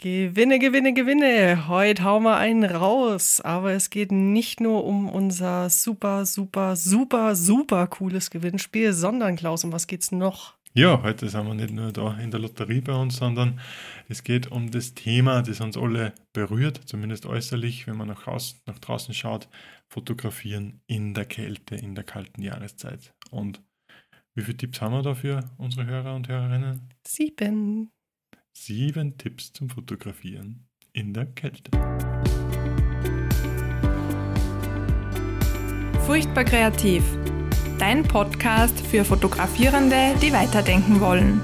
Gewinne, Gewinne, Gewinne. Heute hauen wir einen raus. Aber es geht nicht nur um unser super, super, super, super cooles Gewinnspiel, sondern Klaus, um was geht's noch? Ja, heute sind wir nicht nur da in der Lotterie bei uns, sondern es geht um das Thema, das uns alle berührt, zumindest äußerlich, wenn man nach, Haus, nach draußen schaut, fotografieren in der Kälte, in der kalten Jahreszeit. Und wie viele Tipps haben wir da für unsere Hörer und Hörerinnen? Sieben. Sieben Tipps zum Fotografieren in der Kälte. Furchtbar kreativ. Dein Podcast für Fotografierende, die weiterdenken wollen.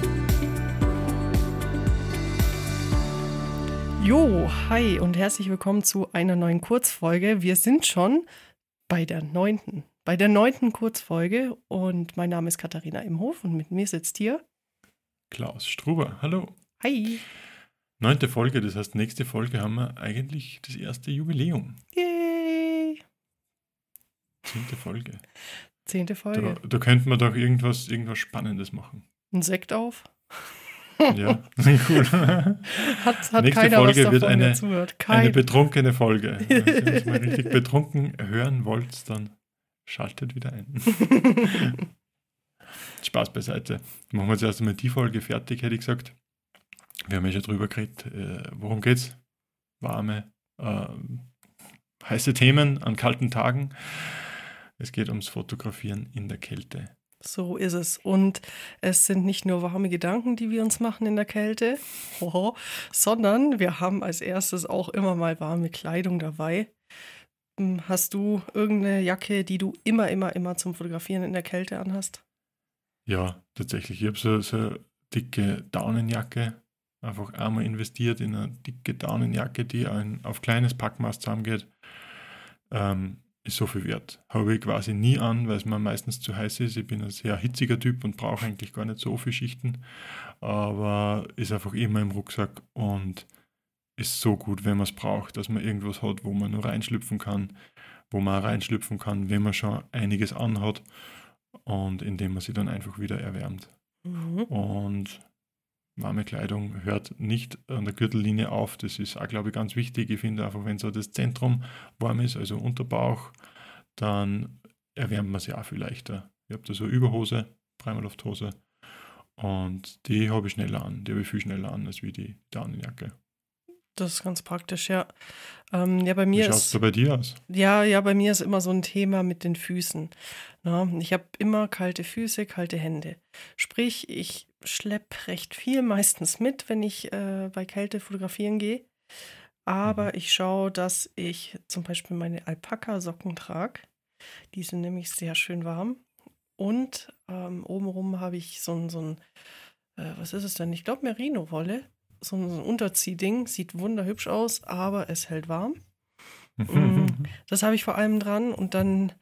Jo, hi und herzlich willkommen zu einer neuen Kurzfolge. Wir sind schon bei der neunten, bei der neunten Kurzfolge und mein Name ist Katharina Imhof und mit mir sitzt hier Klaus Struber. Hallo. Hi. Neunte Folge, das heißt, nächste Folge haben wir eigentlich das erste Jubiläum. Yay. Zehnte Folge. Zehnte Folge. Da, da könnte man doch irgendwas, irgendwas Spannendes machen. Ein Sekt auf? Ja, cool. Hat, hat Nächste keiner Folge was wird davon eine, dazuhört. eine Kein, betrunkene Folge. Wenn ihr uns mal richtig betrunken hören wollt, dann schaltet wieder ein. Spaß beiseite. Machen wir jetzt erst einmal die Folge fertig, hätte ich gesagt. Wir haben ja schon drüber geredet. Äh, worum geht's? Warme, äh, heiße Themen an kalten Tagen. Es geht ums Fotografieren in der Kälte. so ist es. Und es sind nicht nur warme Gedanken, die wir uns machen in der Kälte, hoho, sondern wir haben als erstes auch immer mal warme Kleidung dabei. Hm, Hast du irgendeine Jacke, die du immer, immer, immer zum Fotografieren in der Kälte anhast? Ja, tatsächlich. Ich habe so, so dicke Daunenjacke. Einfach einmal investiert in eine dicke Daunenjacke, die ein, auf kleines Packmaß zusammengeht. Ähm, ist so viel wert. Habe ich quasi nie an, weil es mir meistens zu heiß ist. Ich bin ein sehr hitziger Typ und brauche eigentlich gar nicht so viel Schichten. Aber ist einfach immer im Rucksack und ist so gut, wenn man es braucht, dass man irgendwas hat, wo man nur reinschlüpfen kann, wo man reinschlüpfen kann, wenn man schon einiges anhat und indem man sie dann einfach wieder erwärmt. Mhm. Und warme Kleidung hört nicht an der Gürtellinie auf. Das ist auch, glaube ich, ganz wichtig. Ich finde einfach, wenn so das Zentrum warm ist, also Unterbauch, dann erwärmt man sich auch viel leichter. Ich habe da so Überhose, Primallufthose und die habe ich schneller an. Die habe ich viel schneller an als wie die Daunenjacke. Das ist ganz praktisch, ja. Ähm, ja, bei Wie mir schaut ist. es da bei dir aus? Ja, ja, bei mir ist immer so ein Thema mit den Füßen. Na, ich habe immer kalte Füße, kalte Hände. Sprich, ich schleppe recht viel meistens mit, wenn ich äh, bei Kälte fotografieren gehe. Aber Mhm. ich schaue, dass ich zum Beispiel meine Alpaka-Socken trage. Die sind nämlich sehr schön warm. Und ähm, obenrum habe ich so ein, so ein äh, was ist es denn? Ich glaube Merino-Wolle. So ein, Unterziehding. Sieht wunderhübsch aus, aber es hält warm. Mm. Das habe ich vor allem dran und dann,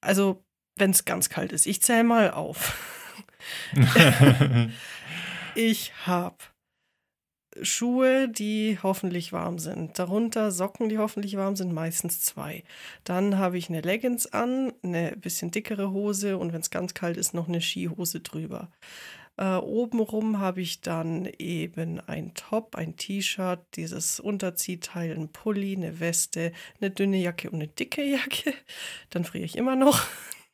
also wenn es ganz kalt ist, ich zähle mal auf. Ich habe Schuhe, die hoffentlich warm sind. Darunter Socken, die hoffentlich warm sind, meistens zwei. Dann habe ich eine Leggings an, eine bisschen dickere Hose und wenn es ganz kalt ist, noch eine Skihose drüber. Äh, obenrum habe ich dann eben ein Top, ein T-Shirt, dieses Unterziehteil, ein Pulli, eine Weste, eine dünne Jacke und eine dicke Jacke. Dann friere ich immer noch.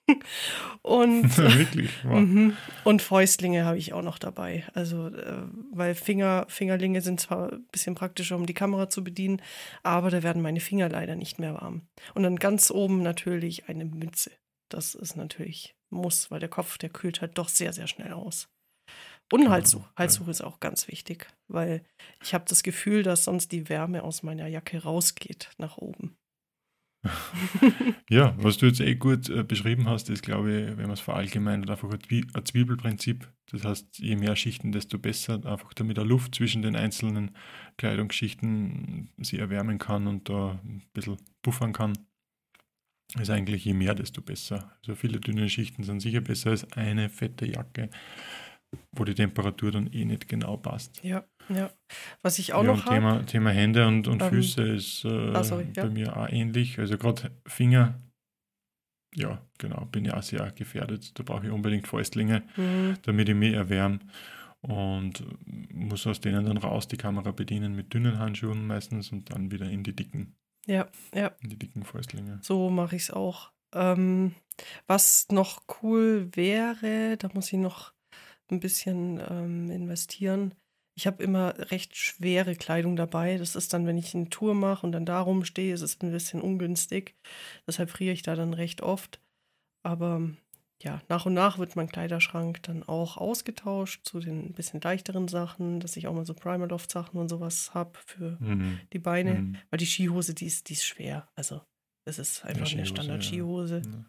und Wirklich? Wow. Mhm. Und Fäustlinge habe ich auch noch dabei. Also, äh, weil Finger, Fingerlinge sind zwar ein bisschen praktischer, um die Kamera zu bedienen, aber da werden meine Finger leider nicht mehr warm. Und dann ganz oben natürlich eine Mütze. Das ist natürlich muss, weil der Kopf, der kühlt halt doch sehr, sehr schnell aus. Und Genau, Halstuch. ja. Halstuch ist auch ganz wichtig, weil ich habe das Gefühl, dass sonst die Wärme aus meiner Jacke rausgeht nach oben. Ja, was du jetzt eh gut äh, beschrieben hast, ist, glaube ich, wenn man es verallgemeinert, einfach ein, Zwie ein Zwiebelprinzip. Das heißt, je mehr Schichten, desto besser, einfach damit der Luft zwischen den einzelnen Kleidungsschichten sie erwärmen kann und da ein bisschen buffern kann. Ist eigentlich je mehr, desto besser. Also viele dünne Schichten sind sicher besser als eine fette Jacke, wo die Temperatur dann eh nicht genau passt. Ja, ja. Was ich auch ja, noch und Thema, habe. Thema Hände und, und Ähm, Füße ist äh, ah, sorry, ja. bei mir auch ähnlich. Also gerade Finger, ja, genau, bin ja auch sehr gefährdet. Da brauche ich unbedingt Fäustlinge, Mhm. damit ich mich erwärme. und muss aus denen dann raus die Kamera bedienen mit dünnen Handschuhen meistens und dann wieder in die dicken, Ja, ja. in die dicken Fäustlinge. So mache ich es auch. Ähm, was noch cool wäre, da muss ich noch ein bisschen ähm, investieren. Ich habe immer recht schwere Kleidung dabei. Das ist dann, wenn ich eine Tour mache und dann da rumstehe, ist es ein bisschen ungünstig. Deshalb friere ich da dann recht oft. Aber ja, nach und nach wird mein Kleiderschrank dann auch ausgetauscht zu den ein bisschen leichteren Sachen, dass ich auch mal so Primaloft-Sachen und sowas habe für Mhm. die Beine. Mhm. Weil die Skihose, die ist, die ist schwer. Also es ist einfach eine Skihose, Standard-Skihose. Ja.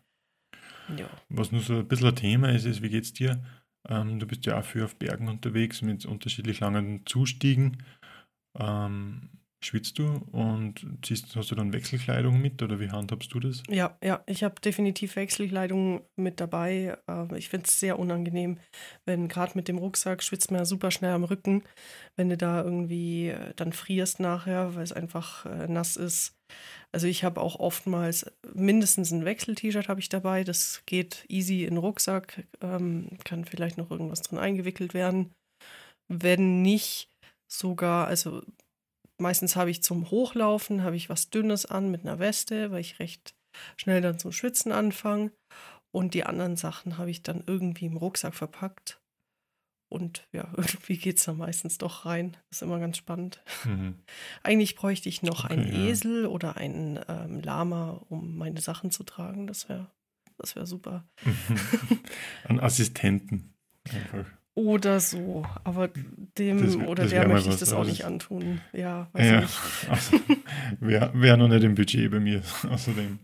Ja. Was nur so ein bisschen ein Thema ist, ist, wie geht's dir? Ähm, du bist ja auch viel auf Bergen unterwegs mit unterschiedlich langen Zustiegen. Ähm, schwitzt du und ziehst, hast du dann Wechselkleidung mit oder wie handhabst du das? Ja, ja, ich habe definitiv Wechselkleidung mit dabei. Aber ich finde es sehr unangenehm, wenn gerade mit dem Rucksack schwitzt man ja super schnell am Rücken, wenn du da irgendwie äh, dann frierst nachher, weil es einfach äh, nass ist. Also ich habe auch oftmals mindestens ein Wechsel-T-Shirt habe ich dabei. Das geht easy in den Rucksack, ähm, kann vielleicht noch irgendwas drin eingewickelt werden. Wenn nicht, sogar, also meistens habe ich zum Hochlaufen, habe ich was Dünnes an mit einer Weste, weil ich recht schnell dann zum Schwitzen anfange. Und die anderen Sachen habe ich dann irgendwie im Rucksack verpackt. Und ja, irgendwie geht es dann meistens doch rein. Das ist immer ganz spannend. Mhm. Eigentlich bräuchte ich noch Okay, einen ja. Esel oder einen ähm, Lama, um meine Sachen zu tragen. Das wäre das wär super. An Assistenten. Einfach. Oder so. Aber dem Das- oder das der möchte ich das auch nicht antun. Ja, weiß Ja, nicht. also, wäre wär noch nicht im Budget bei mir. Außerdem.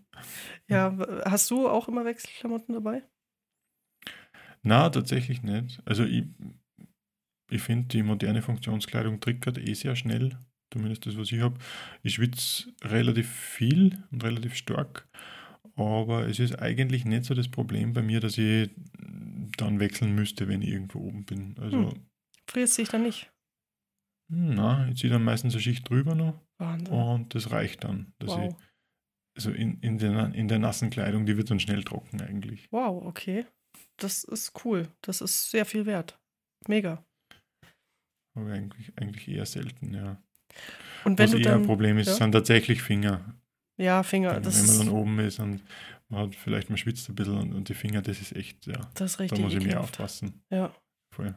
Ja, hast du auch immer Wechselklamotten dabei? Na, tatsächlich nicht. Also ich, ich finde, die moderne Funktionskleidung triggert eh sehr schnell. Zumindest das, was ich habe. Ich schwitze relativ viel und relativ stark. Aber es ist eigentlich nicht so das Problem bei mir, dass ich dann wechseln müsste, wenn ich irgendwo oben bin. Also, Hm. Frierst dich dann nicht? na, ich ziehe dann meistens eine Schicht drüber noch Wahnsinn. und das reicht dann. Dass wow. ich, also in, in, der, in der nassen Kleidung, die wird dann schnell trocken eigentlich. Wow, okay. Das ist cool. Das ist sehr viel wert. Mega. Aber eigentlich, eigentlich eher selten, ja. Und wenn Was du eher dann. ein Problem ist, ja? sind tatsächlich Finger. Ja, Finger, wenn das, man dann oben ist und man hat vielleicht, man schwitzt ein bisschen und, und die Finger, das ist echt, ja. das ist Da richtig muss ich mehr aufpassen. Ja. Voll.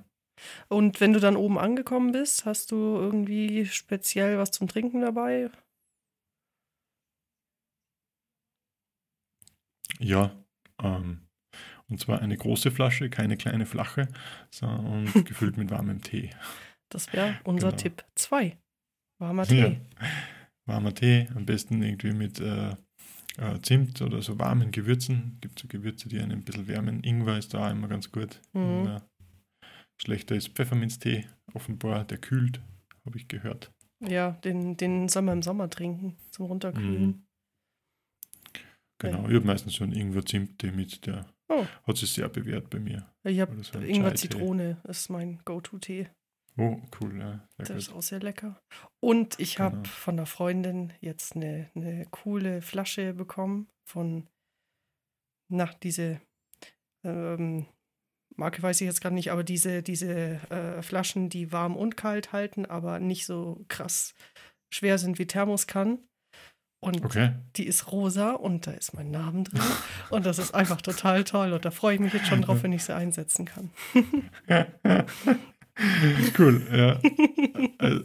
Und wenn du dann oben angekommen bist, hast du irgendwie speziell was zum Trinken dabei? Ja, ähm, und zwar eine große Flasche, keine kleine flache, so, und gefüllt mit warmem Tee. Das wäre unser Genau. Tipp 2. Warmer Ja. Warmer Tee, am besten irgendwie mit äh, äh, Zimt oder so warmen Gewürzen. Gibt so Gewürze, die einen ein bisschen wärmen. Ingwer ist da auch immer ganz gut. Mhm. Ingwer. Schlechter ist Pfefferminztee, offenbar, der kühlt, habe ich gehört. Ja, den, den soll man im Sommer trinken, zum Runterkühlen. Mhm. Genau, ich habe meistens so einen Ingwer-Zimt-Tee mit, der Oh. hat sich sehr bewährt bei mir. Ich habe so ein Ingwer Chai-Tee. Zitrone, ist mein Go-To-Tee. Oh, cool, ja. Der ist auch sehr lecker. Und ich habe Genau. von einer Freundin jetzt eine, eine coole Flasche bekommen von, na, diese ähm, Marke weiß ich jetzt gerade nicht, aber diese, diese äh, Flaschen, die warm und kalt halten, aber nicht so krass schwer sind wie Thermoskann. Und Okay. die ist rosa und da ist mein Name drin. und das ist einfach total toll. Und da freue ich mich jetzt schon drauf, wenn ich sie einsetzen kann. ist cool, ja.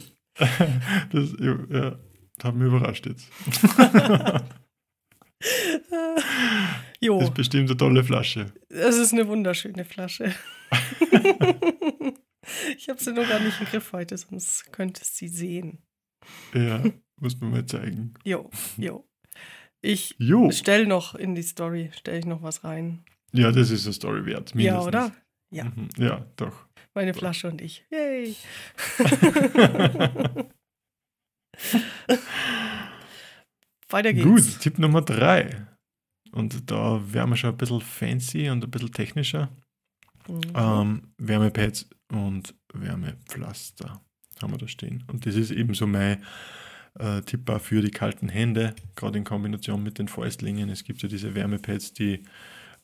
Das, ja, das hat mich überrascht jetzt. jo. Das ist bestimmt eine tolle Flasche. Es ist eine wunderschöne Flasche. ich habe sie nur gar nicht im Griff heute, sonst könntest sie sehen. Ja, muss man mal zeigen. Jo, jo. Ich Jo. stell noch in die Story, stelle ich noch was rein. Ja, das ist eine Story wert. Ja, mindestens. oder? Ja. Mhm. Ja, doch. Meine Flasche und ich. Yay. Weiter geht's. Gut, Tipp Nummer drei. Und da wären wir schon ein bisschen fancy und ein bisschen technischer. Mhm. Ähm, Wärmepads und Wärmepflaster haben wir da stehen. Und das ist eben so mein äh, Tipp auch für die kalten Hände, gerade in Kombination mit den Fäustlingen. Es gibt ja diese Wärmepads, die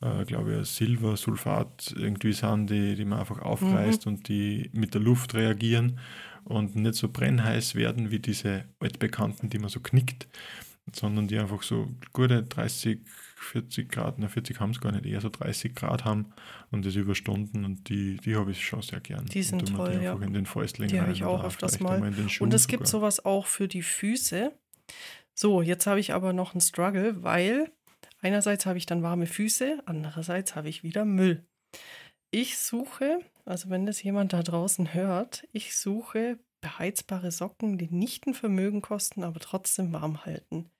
äh, glaube ich, Silbersulfat irgendwie sind, die, die man einfach aufreißt und die mit der Luft reagieren und nicht so brennheiß werden wie diese altbekannten, die man so knickt, sondern die einfach so gute 30, 40 Grad, na 40 haben es gar nicht, eher so 30 Grad haben und das über Stunden und die, die habe ich schon sehr gern. Die sind toll, die ja. einfach in den Fäustling Die habe ich auch öfters mal. Und es gibt sogar. sowas auch für die Füße. So, jetzt habe ich aber noch einen Struggle, weil einerseits habe ich dann warme Füße, andererseits habe ich wieder Müll. Ich suche, also wenn das jemand da draußen hört, ich suche beheizbare Socken, die nicht ein Vermögen kosten, aber trotzdem warm halten,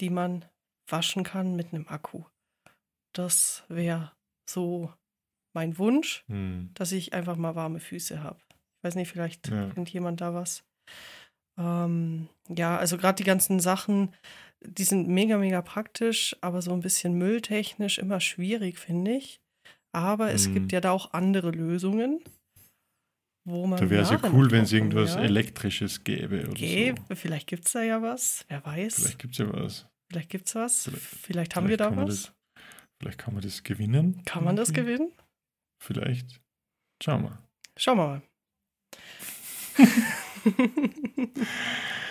die man waschen kann mit einem Akku. Das wäre so mein Wunsch, Hm. dass ich einfach mal warme Füße habe. Ich weiß nicht, vielleicht Ja. kennt jemand da was. Ähm, ja, also gerade die ganzen Sachen, die sind mega, mega praktisch, aber so ein bisschen mülltechnisch immer schwierig, finde ich. Aber es Mhm. gibt ja da auch andere Lösungen, wo man. Da wäre es ja cool, wenn es irgendwas ja. Elektrisches gäbe oder Gäbe, so. vielleicht gibt es da ja was, wer weiß. Vielleicht Vielleicht, gibt es ja was. gibt es was. Vielleicht- Vielleicht, haben wir Vielleicht da kann man was. Das, vielleicht kann man das gewinnen. Kann man das gewinnen? Vielleicht. Schauen wir. Schauen wir mal.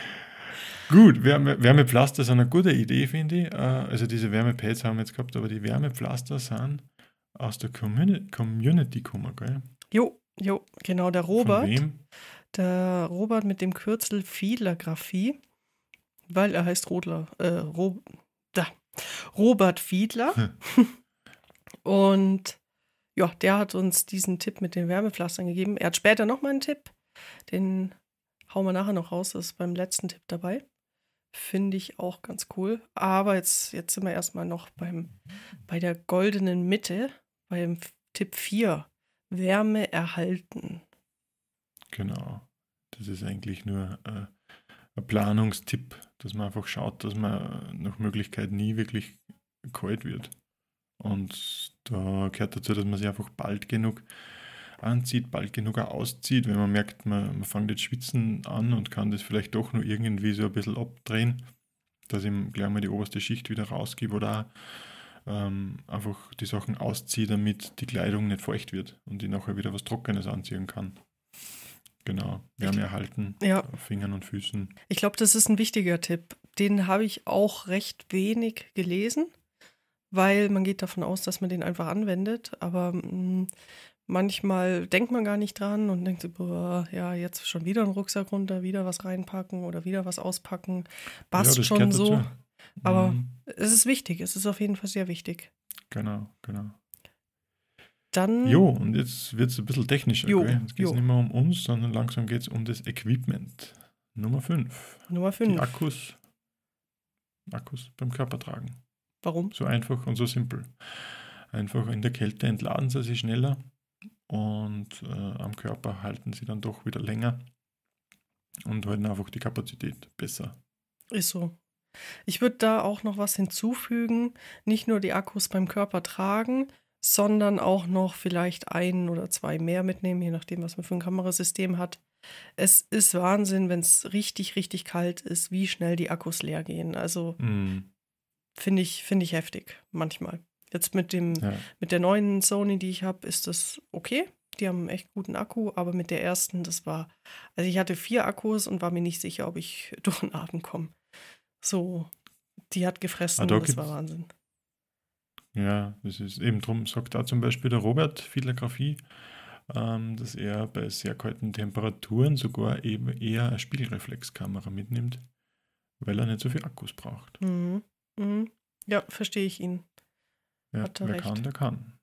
Gut, Wärme, Wärmepflaster sind eine gute Idee, finde ich. Äh, Also diese Wärmepads haben wir jetzt gehabt, aber die Wärmepflaster sind aus der Communi Community gekommen, gell? jo, jo, genau, der Von Robert. wem? Der Robert mit dem Kürzel Fiedlergraphie, weil er heißt Rodler, äh, Ro, da, Robert Fiedler. Und ja, der hat uns diesen Tipp mit den Wärmepflastern gegeben. Er hat später nochmal einen Tipp, den hauen wir nachher noch raus, das ist beim letzten Tipp dabei. Finde ich auch ganz cool. Aber jetzt, jetzt sind wir erstmal noch beim, bei der goldenen Mitte, beim Tipp 4. Wärme erhalten. Genau. Das ist eigentlich nur äh, ein Planungstipp, dass man einfach schaut, dass man nach Möglichkeit nie wirklich kalt wird. Und da gehört dazu, dass man sich einfach bald genug anzieht, bald genug auch auszieht. Wenn man merkt, man, man fängt jetzt schwitzen an und kann das vielleicht doch nur irgendwie so ein bisschen abdrehen, dass ich gleich mal die oberste Schicht wieder rausgebe oder auch ähm, einfach die Sachen ausziehe, damit die Kleidung nicht feucht wird und ich nachher wieder was Trockenes anziehen kann. Genau, Wärme erhalten Ja. auf Fingern und Füßen. Ich glaube, das ist ein wichtiger Tipp. Den habe ich auch recht wenig gelesen, weil man geht davon aus, dass man den einfach anwendet. Aber mh, manchmal denkt man gar nicht dran und denkt so, boah, ja, jetzt schon wieder einen Rucksack runter, wieder was reinpacken oder wieder was auspacken. Passt das schon so. dazu. aber- Mhm, Es ist wichtig, es ist auf jeden Fall sehr wichtig. genau, genau. Dann, Jo, und jetzt wird es ein bisschen technischer. Jo, gell? Jetzt geht es nicht mehr um uns, sondern langsam geht es um das Equipment. Nummer 5. Nummer Die 5. Akkus. Akkus beim Körper tragen. Warum? So einfach und so simpel. Einfach in der Kälte entladen sie sich schneller und äh, am Körper halten sie dann doch wieder länger und halten einfach die Kapazität besser. Ist so. Ich würde da auch noch was hinzufügen. Nicht nur die Akkus beim Körper tragen, sondern auch noch vielleicht ein oder zwei mehr mitnehmen, je nachdem, was man für ein Kamerasystem hat. Es ist Wahnsinn, wenn es richtig, richtig kalt ist, wie schnell die Akkus leer gehen. Also Mm, finde ich, finde ich heftig, manchmal. Jetzt mit dem, ja. mit der neuen Sony, die ich habe, ist das okay. Die haben einen echt guten Akku, aber mit der ersten, das war, also ich hatte vier Akkus und war mir nicht sicher, ob ich durch den Abend komme. So, die hat gefressen, Ah, da das war Wahnsinn. Ja, das ist eben drum, sagt da zum Beispiel der Robert Fiedlergraphie, ähm, dass er bei sehr kalten Temperaturen sogar eben eher eine Spiegelreflexkamera mitnimmt, weil er nicht so viel Akkus braucht. Mhm. Mhm. Ja, verstehe ich ihn. Ja, er wer recht. kann, der kann.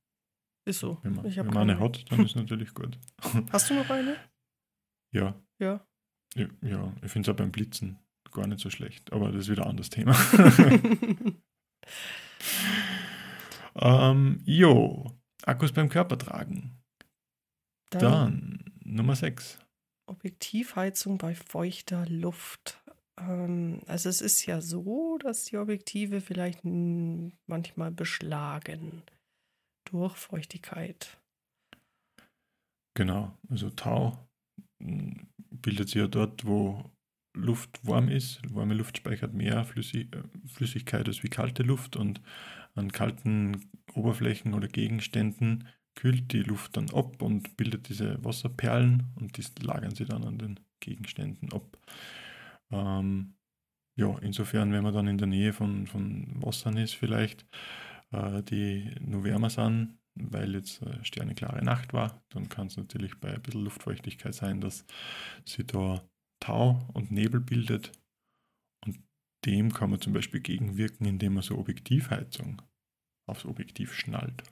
Ist so. Wenn man, ich wenn man eine hat, dann ist natürlich gut. Hast du noch eine? Ja, Ja. ja, ja ich finde es auch beim Blitzen gar nicht so schlecht, aber das ist wieder ein anderes Thema. ähm, jo, Akkus beim Körper tragen. Dann Dann Nummer 6. Objektivheizung bei feuchter Luft. Ähm, also es ist ja so, dass die Objektive vielleicht manchmal beschlagen durch Feuchtigkeit. Genau, also Tau m, bildet sich ja dort, wo Luft warm ist. Warme Luft speichert mehr äh, Flüssigkeit als wie kalte Luft und an kalten Oberflächen oder Gegenständen kühlt die Luft dann ab und bildet diese Wasserperlen und die lagern sie dann an den Gegenständen ab. Ähm, ja, insofern, wenn man dann in der Nähe von, von Wassern ist, vielleicht, äh, die nur wärmer sind, weil jetzt äh, sterneklare Nacht war, dann kann es natürlich bei ein bisschen Luftfeuchtigkeit sein, dass sie da Tau und Nebel bildet. Und dem kann man zum Beispiel gegenwirken, indem man so Objektivheizung aufs Objektiv schnallt.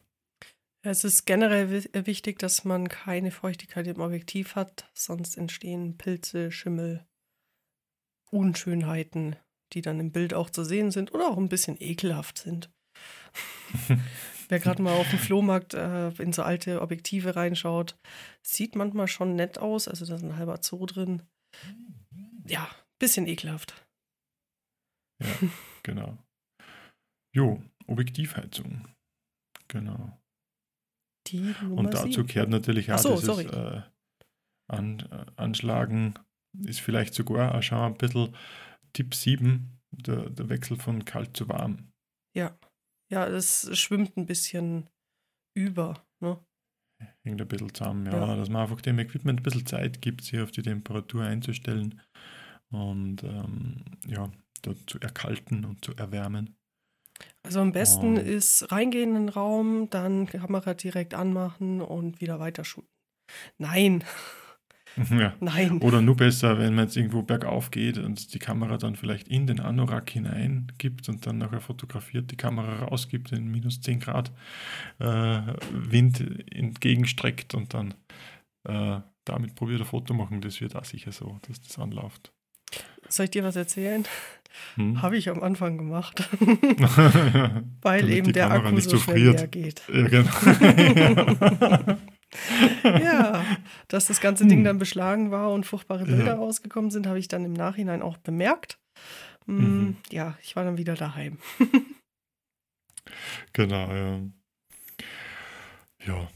Es ist generell wichtig, dass man keine Feuchtigkeit im Objektiv hat, sonst entstehen Pilze, Schimmel, Unschönheiten, die dann im Bild auch zu sehen sind oder auch ein bisschen ekelhaft sind. Wer gerade mal auf dem Flohmarkt äh, in so alte Objektive reinschaut, sieht manchmal schon nett aus. Also da ist ein halber Zoo drin. Ja, bisschen ekelhaft. Ja, genau. Jo, Objektivheizung. Genau. Die Nummer Und dazu sieben. kehrt natürlich auch so, dieses äh, An, äh, Anschlagen, ist vielleicht sogar auch schon ein bisschen Tipp 7, der, der Wechsel von kalt zu warm. Ja. Ja, es schwimmt ein bisschen über. Ne? Hängt ein bisschen zusammen, ja, Ja. dass man einfach dem Equipment ein bisschen Zeit gibt, sich auf die Temperatur einzustellen und ähm, ja, zu erkalten und zu erwärmen. Also am besten Oh. ist reingehen in den Raum, dann Kamera direkt anmachen und wieder weiter shooten. Nein, ja. nein. Oder nur besser, wenn man jetzt irgendwo bergauf geht und die Kamera dann vielleicht in den Anorak hineingibt und dann nachher fotografiert, die Kamera rausgibt in minus 10 Grad äh, Wind entgegenstreckt und dann äh, damit probiert ein Foto machen. Das wird auch sicher so, dass das anläuft. Soll ich dir was erzählen? Hm? Habe ich am Anfang gemacht, weil Damit eben der Kamera Akku nicht so so schnell friert. leer geht. ja, genau. Ja, dass das ganze Ding Hm. dann beschlagen war und furchtbare Bilder Ja. rausgekommen sind, habe ich dann im Nachhinein auch bemerkt. Mm, Mhm. Ja, ich war dann wieder daheim. Genau, ja. Ja.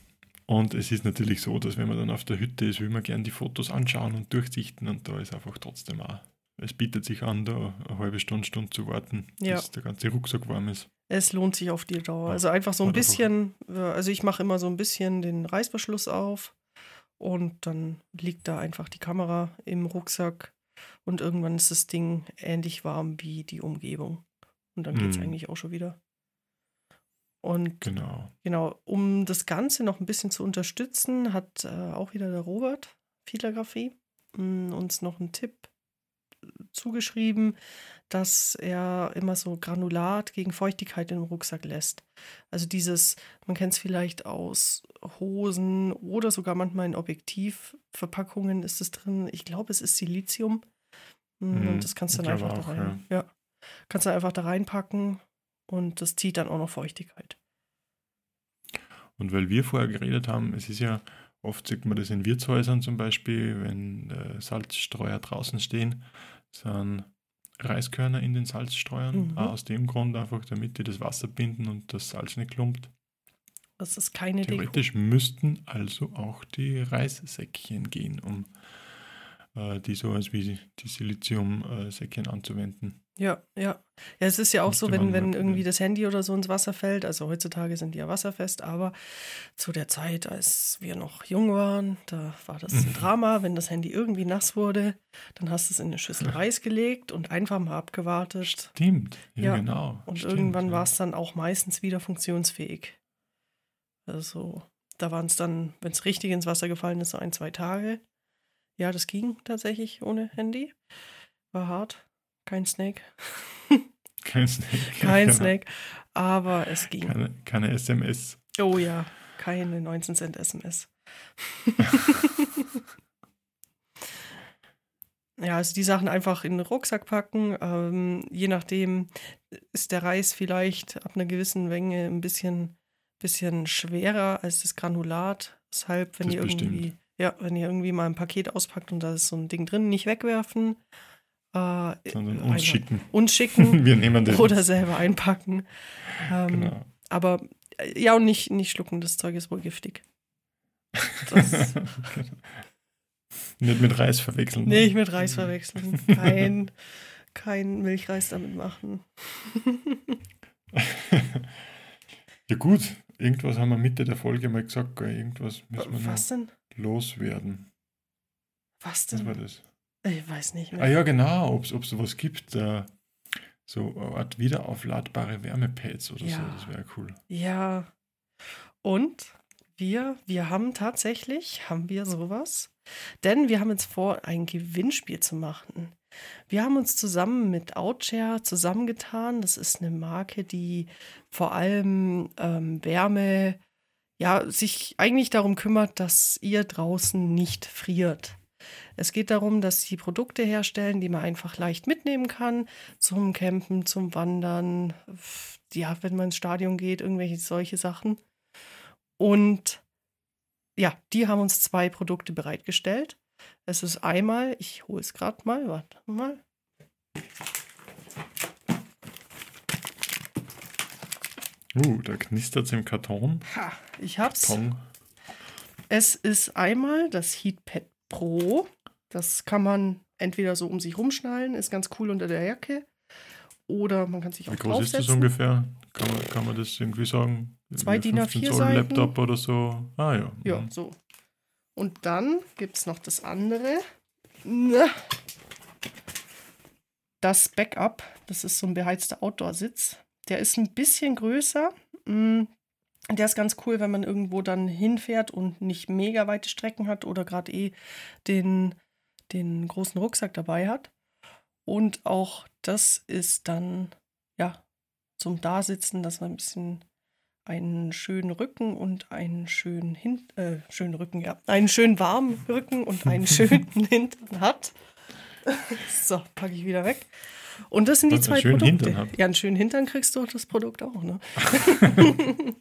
Und es ist natürlich so, dass wenn man dann auf der Hütte ist, will man gern die Fotos anschauen und durchsichten und da ist einfach trotzdem auch. Es bietet sich an, da eine halbe Stunde, Stunde zu warten, Ja. bis der ganze Rucksack warm ist. Es lohnt sich auf die Dauer. Also einfach so ein oder bisschen, äh, also ich mache immer so ein bisschen den Reißverschluss auf und dann liegt da einfach die Kamera im Rucksack und irgendwann ist das Ding ähnlich warm wie die Umgebung. Und dann geht es Mhm. eigentlich auch schon wieder. Und Genau. Genau, um das Ganze noch ein bisschen zu unterstützen, hat äh, auch wieder der Robert Fiedlergraphie mh, uns noch einen Tipp zugeschrieben, dass er immer so Granulat gegen Feuchtigkeit im Rucksack lässt. Also dieses, man kennt es vielleicht aus Hosen oder sogar manchmal in Objektivverpackungen ist es drin. Ich glaube, es ist Silizium. Mh, Mhm, Und das kannst du dann einfach da auch, rein. Ja. Kannst du einfach da reinpacken und das zieht dann auch noch Feuchtigkeit. Und weil wir vorher geredet haben, es ist ja, oft sieht man das in Wirtshäusern zum Beispiel, wenn äh, Salzstreuer draußen stehen, sind Reiskörner in den Salzstreuern. Mhm. Aus dem Grund einfach, damit die das Wasser binden und das Salz nicht klumpt. Das ist keine Deko. Theoretisch müssten also auch die Reissäckchen gehen, um die so als wie die Siliziumsäckchen anzuwenden. Ja, ja. Ja, es ist ja auch so, wenn, wenn irgendwie das Handy oder so ins Wasser fällt. Also heutzutage sind die ja wasserfest, aber zu der Zeit, als wir noch jung waren, da war das ein Drama. Wenn das Handy irgendwie nass wurde, dann hast du es in eine Schüssel Reis gelegt und einfach mal abgewartet. Stimmt, ja, Ja, genau. Und stimmt, irgendwann ja. war es dann auch meistens wieder funktionsfähig. Also da waren es dann, wenn es richtig ins Wasser gefallen ist, so ein, zwei Tage. Ja, das ging tatsächlich ohne Handy. War hart. Kein Snake. Kein Snack. Kein Genau. Snack. Aber es ging. Keine, keine SMS. Oh ja, keine 19 Cent SMS. ja, also die Sachen einfach in den Rucksack packen. Ähm, je nachdem ist der Reis vielleicht ab einer gewissen Menge ein bisschen, bisschen schwerer als das Granulat. Deshalb, wenn Das ihr bestimmt. irgendwie, ja, wenn ihr irgendwie mal ein Paket auspackt und da ist so ein Ding drin, nicht wegwerfen. Äh, Sondern einfach uns schicken. Uns schicken Wir nehmen das. oder selber einpacken. Ähm, Genau. aber äh, ja, und nicht, nicht schlucken, das Zeug ist wohl giftig. Das, Nicht mit Reis verwechseln. Nicht mit Reis verwechseln. Kein, kein Milchreis damit machen. ja gut, irgendwas haben wir Mitte der Folge mal gesagt, gell? irgendwas müssen wir Was noch denn? Loswerden. Was Was war denn? das? Ich weiß nicht mehr. Ah ja, genau, ob es sowas gibt, äh, so eine Art wiederaufladbare Wärmepads oder so, Ja. das wäre cool. Ja. Und wir, wir haben tatsächlich, haben wir sowas. Denn wir haben jetzt vor, ein Gewinnspiel zu machen. Wir haben uns zusammen mit Outshare zusammengetan. Das ist eine Marke, die vor allem ähm, Wärme, ja, sich eigentlich darum kümmert, dass ihr draußen nicht friert. Es geht darum, dass sie Produkte herstellen, die man einfach leicht mitnehmen kann zum Campen, zum Wandern, ja, wenn man ins Stadion geht, irgendwelche solche Sachen. Und ja, die haben uns zwei Produkte bereitgestellt. Es ist einmal, ich hole es gerade mal, warte mal. Uh, da knistert es im Karton. Ha, ich hab's. Karton. Es ist einmal das Heatpad Pro. Das kann man entweder so um sich rumschnallen, ist ganz cool unter der Jacke. Oder man kann sich auch Wie groß ist das ungefähr? Kann man, kann man das irgendwie sagen? Zwei DIN A4 15 Zoll Seiten. Laptop oder so? Ah ja. Ja, mhm. so. Und dann gibt es noch das andere. Das Backup, das ist so ein beheizter Outdoor-Sitz. Der ist ein bisschen größer. Mm, Der ist ganz cool, wenn man irgendwo dann hinfährt und nicht mega weite Strecken hat oder gerade eh den, den großen Rucksack dabei hat. Und auch das ist dann, ja, zum Dasitzen, dass man ein bisschen einen schönen Rücken und einen schönen Hin äh, schönen Rücken, ja, einen schönen warmen Rücken und einen schönen Hintern hat. so, packe ich wieder weg. Und das sind die zwei Produkte. Hintern? Ja, einen schönen Hintern kriegst du das Produkt auch, ne?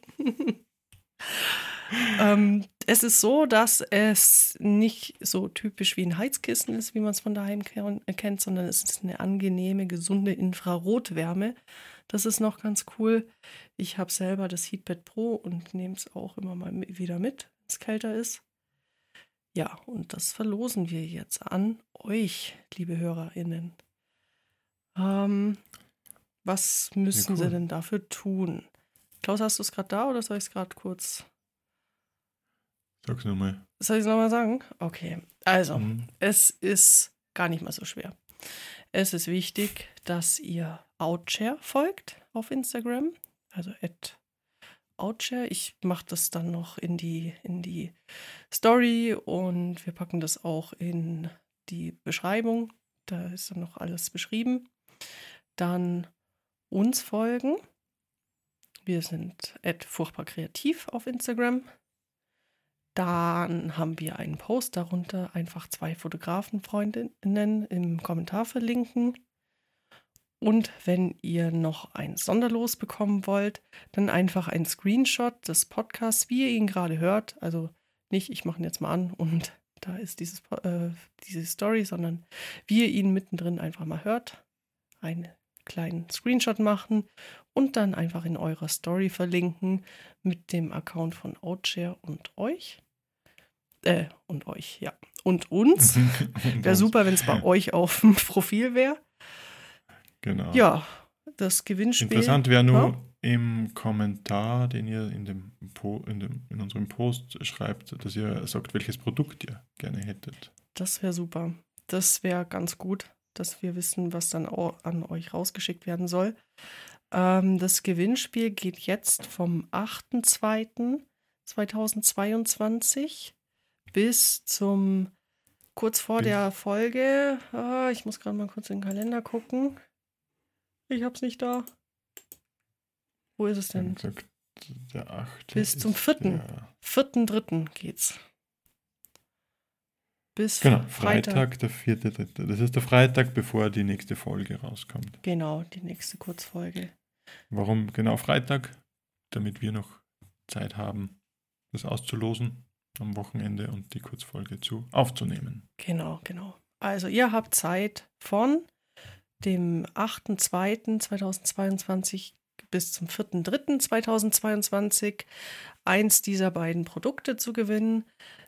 ähm, es ist so, dass es nicht so typisch wie ein Heizkissen ist, wie man es von daheim ke- kennt, sondern es ist eine angenehme, gesunde Infrarotwärme. Das ist noch ganz cool. Ich habe selber das Heatpad Pro und nehme es auch immer mal wieder mit, wenn es kälter ist. Ja, und das verlosen wir jetzt an euch, liebe HörerInnen. Ähm, was müssen cool. sie denn dafür tun? Klaus, hast du es gerade da oder soll ich es gerade kurz? Sag's nur mal. Soll ich es nochmal sagen? Okay. Also, Mhm. es ist gar nicht mal so schwer. Es ist wichtig, dass ihr Outshare folgt auf Instagram. Also at Outshare. Ich mache das dann noch in die, in die Story und wir packen das auch in die Beschreibung. Da ist dann noch alles beschrieben. Dann uns folgen. Wir sind furchtbar kreativ auf Instagram. Dann haben wir einen Post darunter, einfach zwei Fotografenfreundinnen im Kommentar verlinken. Und wenn ihr noch ein Sonderlos bekommen wollt, dann einfach ein Screenshot des Podcasts, wie ihr ihn gerade hört. Also nicht, ich mache ihn jetzt mal an und da ist dieses, äh, diese Story, sondern wie ihr ihn mittendrin einfach mal hört. Einen kleinen Screenshot machen und dann einfach in eurer Story verlinken mit dem Account von Outshare und euch. Äh, und euch, ja. Und uns. Wäre super, wenn es bei euch auf dem Profil wäre. Genau. Ja, das Gewinnspiel. Interessant wäre nur Ja. im Kommentar, den ihr in, dem po in, dem, in unserem Post schreibt, dass ihr sagt, welches Produkt ihr gerne hättet. Das wäre super. Das wäre ganz gut, dass wir wissen, was dann an euch rausgeschickt werden soll. Ähm, das Gewinnspiel geht jetzt vom 8.2.2022 bis zum kurz vor der Folge. Ah, ich muss gerade mal kurz in den Kalender gucken. Ich hab's nicht da. Wo ist es denn? der 8. Bis zum ist vierten. Der, 4.3. geht's. Bis genau, Freitag. Freitag, der 4.3. Das ist der Freitag, bevor die nächste Folge rauskommt. Genau, die nächste Kurzfolge. Warum genau Freitag? Damit wir noch Zeit haben, das auszulosen am Wochenende und die Kurzfolge zu aufzunehmen. Genau, genau. Also ihr habt Zeit von dem 8.2.2022 bis zum 4.3.2022 eins dieser beiden Produkte zu gewinnen.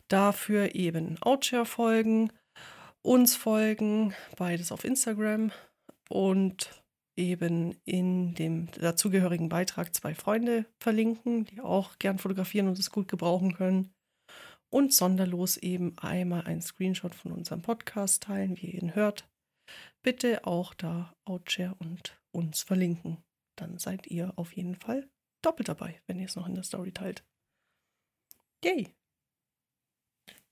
Dafür eben Outshare folgen, uns folgen, beides auf Instagram und eben in dem dazugehörigen Beitrag zwei Freunde verlinken, die auch gern fotografieren und es gut gebrauchen können. Und sonderlos eben einmal ein Screenshot von unserem Podcast teilen, wie ihr ihn hört. Bitte auch da Outshare und uns verlinken. Dann seid ihr auf jeden Fall doppelt dabei, wenn ihr es noch in der Story teilt. Yay!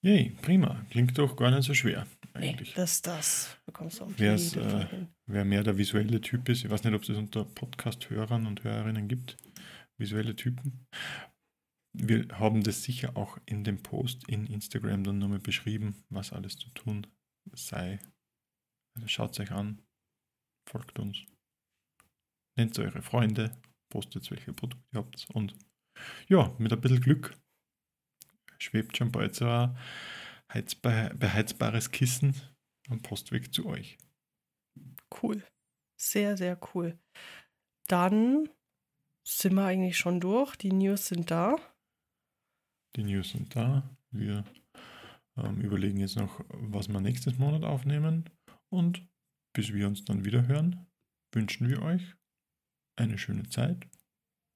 Yay, prima. Klingt doch gar nicht so schwer. Eigentlich. Nee, das, das bekommst du Wer's, äh, Wer mehr der visuelle Typ ist, ich weiß nicht, ob es das unter Podcast-Hörern und Hörerinnen gibt, visuelle Typen. Wir haben das sicher auch in dem Post in Instagram dann nochmal beschrieben, was alles zu tun sei. Also schaut es euch an, folgt uns, nennt eure Freunde, postet welche Produkte ihr habt und ja, mit ein bisschen Glück schwebt schon bald so ein beheizbares Kissen am Postweg zu euch. Cool. Sehr, sehr cool. Dann sind wir eigentlich schon durch. Die News sind da. Die News sind da. Wir ähm, überlegen jetzt noch, was wir nächstes Monat aufnehmen. Und bis wir uns dann wieder hören, wünschen wir euch eine schöne Zeit,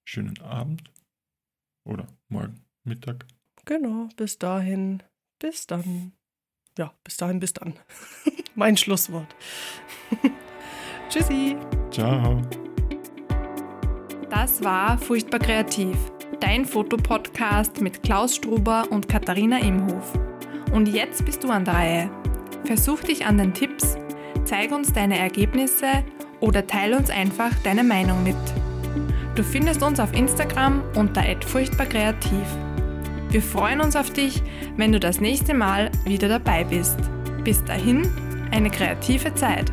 schönen Abend oder morgen, Mittag. Genau, bis dahin, bis dann. Ja, bis dahin, bis dann. mein Schlusswort. Tschüssi. Ciao. Das war Furchtbar Kreativ, dein Fotopodcast mit Klaus Struber und Katharina Imhof. Und jetzt bist du an der Reihe. Versuch dich an den Tipps, zeig uns deine Ergebnisse oder teile uns einfach deine Meinung mit. Du findest uns auf Instagram unter furchtbarkreativ. Wir freuen uns auf dich, wenn du das nächste Mal wieder dabei bist. Bis dahin, eine kreative Zeit.